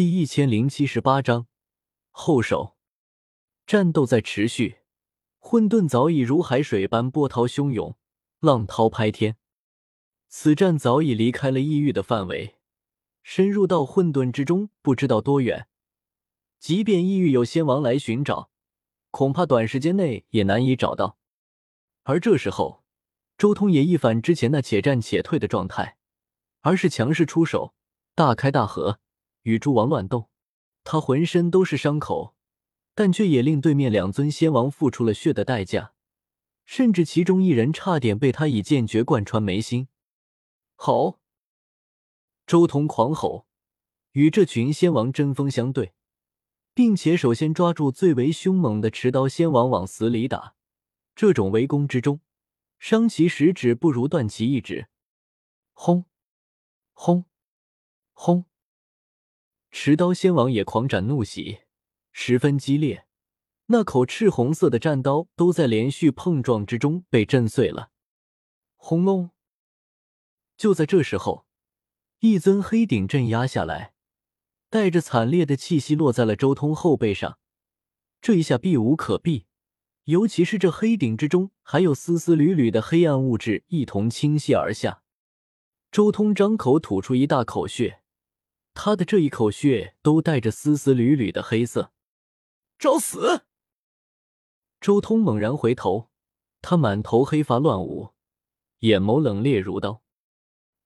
第一千零七十八章后手。战斗在持续，混沌早已如海水般波涛汹涌，浪涛拍天。此战早已离开了异域的范围，深入到混沌之中，不知道多远。即便异域有仙王来寻找，恐怕短时间内也难以找到。而这时候，周通也一反之前那且战且退的状态，而是强势出手，大开大合。与诸王乱斗，他浑身都是伤口，但却也令对面两尊仙王付出了血的代价，甚至其中一人差点被他以剑诀贯穿眉心。吼！周通狂吼，与这群仙王针锋相对，并且首先抓住最为凶猛的持刀仙王往死里打。这种围攻之中，伤其十指不如断其一指。轰！轰！轰！持刀仙王也狂展怒喜，十分激烈。那口赤红色的战刀都在连续碰撞之中被震碎了。轰隆！就在这时候，一尊黑顶镇压下来，带着惨烈的气息落在了周通后背上。这一下避无可避，尤其是这黑顶之中还有丝丝缕缕的黑暗物质一同倾泻而下。周通张口吐出一大口血。他的这一口血都带着丝丝缕缕的黑色，找死！周通猛然回头，他满头黑发乱舞，眼眸冷冽如刀。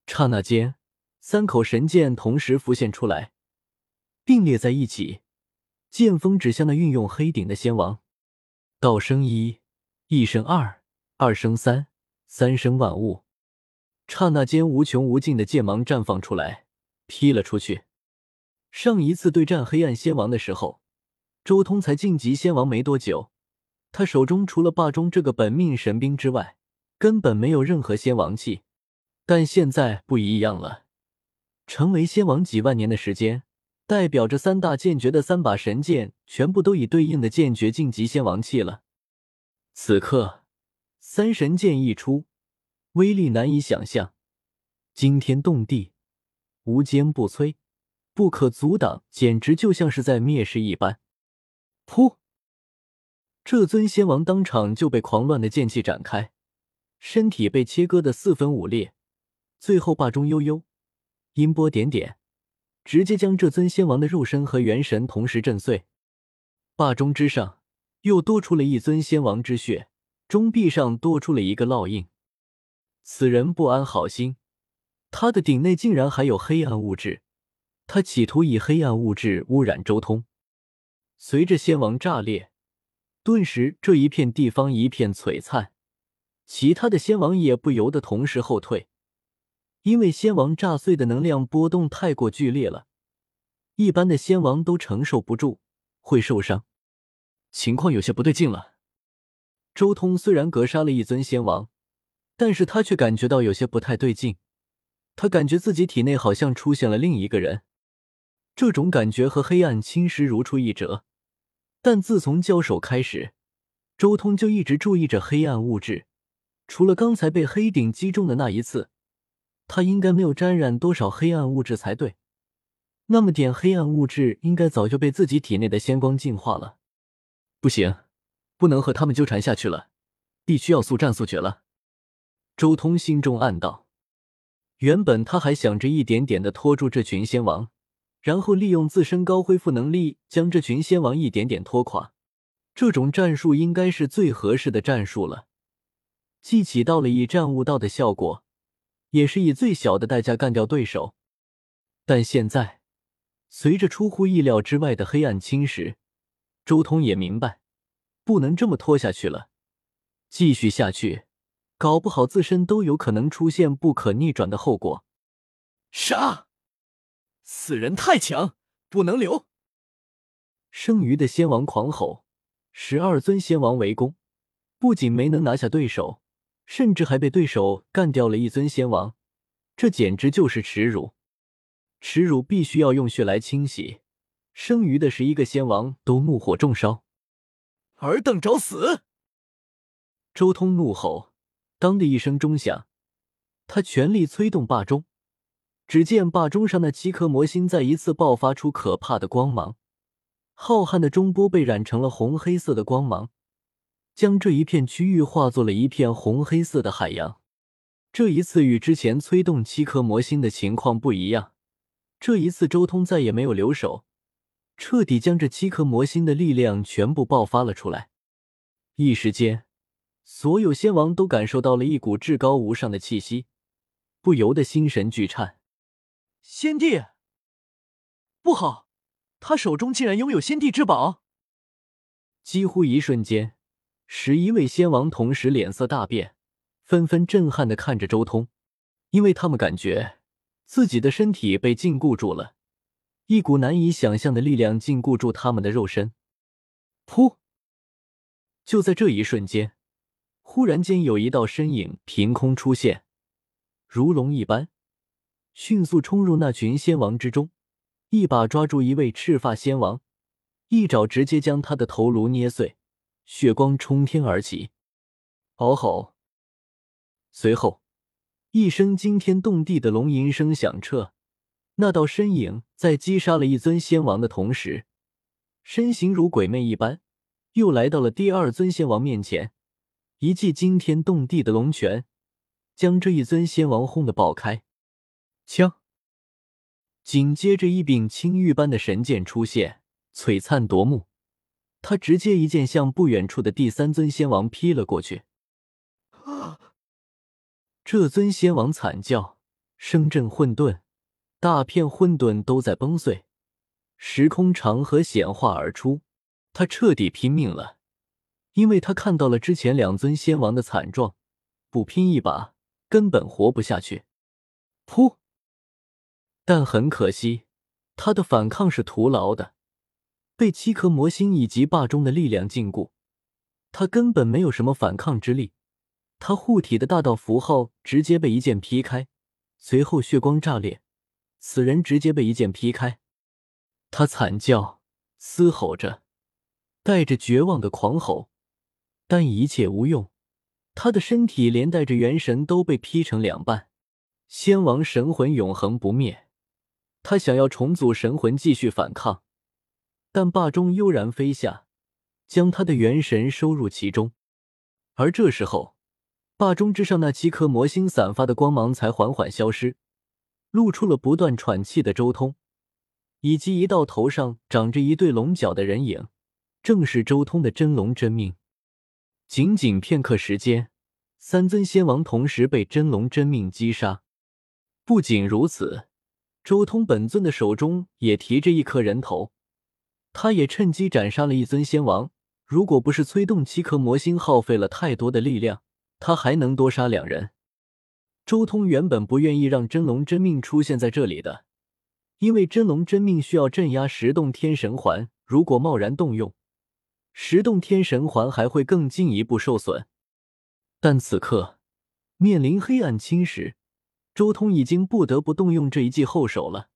刹那间，三口神剑同时浮现出来，并列在一起，剑锋指向那运用黑顶的仙王。道生一，一生二，二生三，三生万物。刹那间，无穷无尽的剑芒绽放出来。劈了出去。上一次对战黑暗仙王的时候，周通才晋级仙王没多久，他手中除了霸中这个本命神兵之外，根本没有任何仙王器。但现在不一样了，成为仙王几万年的时间，代表着三大剑诀的三把神剑全部都以对应的剑诀晋级仙王器了。此刻，三神剑一出，威力难以想象，惊天动地。无坚不摧，不可阻挡，简直就像是在灭世一般。噗！这尊仙王当场就被狂乱的剑气展开，身体被切割的四分五裂，最后霸中悠悠，音波点点，直接将这尊仙王的肉身和元神同时震碎。霸中之上又多出了一尊仙王之血，中壁上多出了一个烙印。此人不安好心。他的顶内竟然还有黑暗物质，他企图以黑暗物质污染周通。随着仙王炸裂，顿时这一片地方一片璀璨，其他的仙王也不由得同时后退，因为仙王炸碎的能量波动太过剧烈了，一般的仙王都承受不住，会受伤。情况有些不对劲了。周通虽然格杀了一尊仙王，但是他却感觉到有些不太对劲。他感觉自己体内好像出现了另一个人，这种感觉和黑暗侵蚀如出一辙。但自从交手开始，周通就一直注意着黑暗物质。除了刚才被黑顶击中的那一次，他应该没有沾染多少黑暗物质才对。那么点黑暗物质应该早就被自己体内的仙光净化了。不行，不能和他们纠缠下去了，必须要速战速决了。周通心中暗道。原本他还想着一点点的拖住这群仙王，然后利用自身高恢复能力将这群仙王一点点拖垮。这种战术应该是最合适的战术了，既起到了以战悟道的效果，也是以最小的代价干掉对手。但现在，随着出乎意料之外的黑暗侵蚀，周通也明白，不能这么拖下去了，继续下去。搞不好自身都有可能出现不可逆转的后果。杀！此人太强，不能留。剩余的仙王狂吼，十二尊仙王围攻，不仅没能拿下对手，甚至还被对手干掉了一尊仙王，这简直就是耻辱！耻辱必须要用血来清洗。剩余的十一个仙王都怒火中烧，尔等找死！周通怒吼。当的一声钟响，他全力催动霸钟，只见霸钟上那七颗魔星再一次爆发出可怕的光芒，浩瀚的中波被染成了红黑色的光芒，将这一片区域化作了一片红黑色的海洋。这一次与之前催动七颗魔星的情况不一样，这一次周通再也没有留手，彻底将这七颗魔星的力量全部爆发了出来。一时间，所有仙王都感受到了一股至高无上的气息，不由得心神俱颤。先帝，不好，他手中竟然拥有先帝之宝！几乎一瞬间，十一位仙王同时脸色大变。纷纷震撼的看着周通，因为他们感觉自己的身体被禁锢住了，一股难以想象的力量禁锢住他们的肉身。噗！就在这一瞬间，忽然间有一道身影凭空出现，如龙一般，迅速冲入那群仙王之中，一把抓住一位赤发仙王，一爪直接将他的头颅捏碎，血光冲天而起。嗷吼！随后，一声惊天动地的龙吟声响彻。那道身影在击杀了一尊仙王的同时，身形如鬼魅一般，又来到了第二尊仙王面前，一记惊天动地的龙拳，将这一尊仙王轰得爆开。枪！紧接着，一柄青玉般的神剑出现，璀璨夺目。他直接一剑向不远处的第三尊仙王劈了过去。啊这尊仙王惨叫，声震混沌，大片混沌都在崩碎，时空长河显化而出。他彻底拼命了，因为他看到了之前两尊仙王的惨状，不拼一把根本活不下去。噗！但很可惜，他的反抗是徒劳的，被七颗魔心以及霸中的力量禁锢，他根本没有什么反抗之力。他护体的大道符号直接被一剑劈开，随后血光炸裂，此人直接被一剑劈开。他惨叫，嘶吼着，带着绝望的狂吼，但一切无用。他的身体连带着元神都被劈成两半。仙王神魂永恒不灭，他想要重组神魂继续反抗，但霸中悠然飞下，将他的元神收入其中。而这时候。霸中之上那七颗魔星散发的光芒才缓缓消失，露出了不断喘气的周通，以及一道头上长着一对龙角的人影，正是周通的真龙真命。仅仅片刻时间，三尊仙王同时被真龙真命击杀。不仅如此，周通本尊的手中也提着一颗人头，他也趁机斩杀了一尊仙王。如果不是催动七颗魔星耗费了太多的力量，他还能多杀两人。周通原本不愿意让真龙真命出现在这里的，因为真龙真命需要镇压十洞天神环，如果贸然动用，十洞天神环还会更进一步受损。但此刻面临黑暗侵蚀，周通已经不得不动用这一计后手了。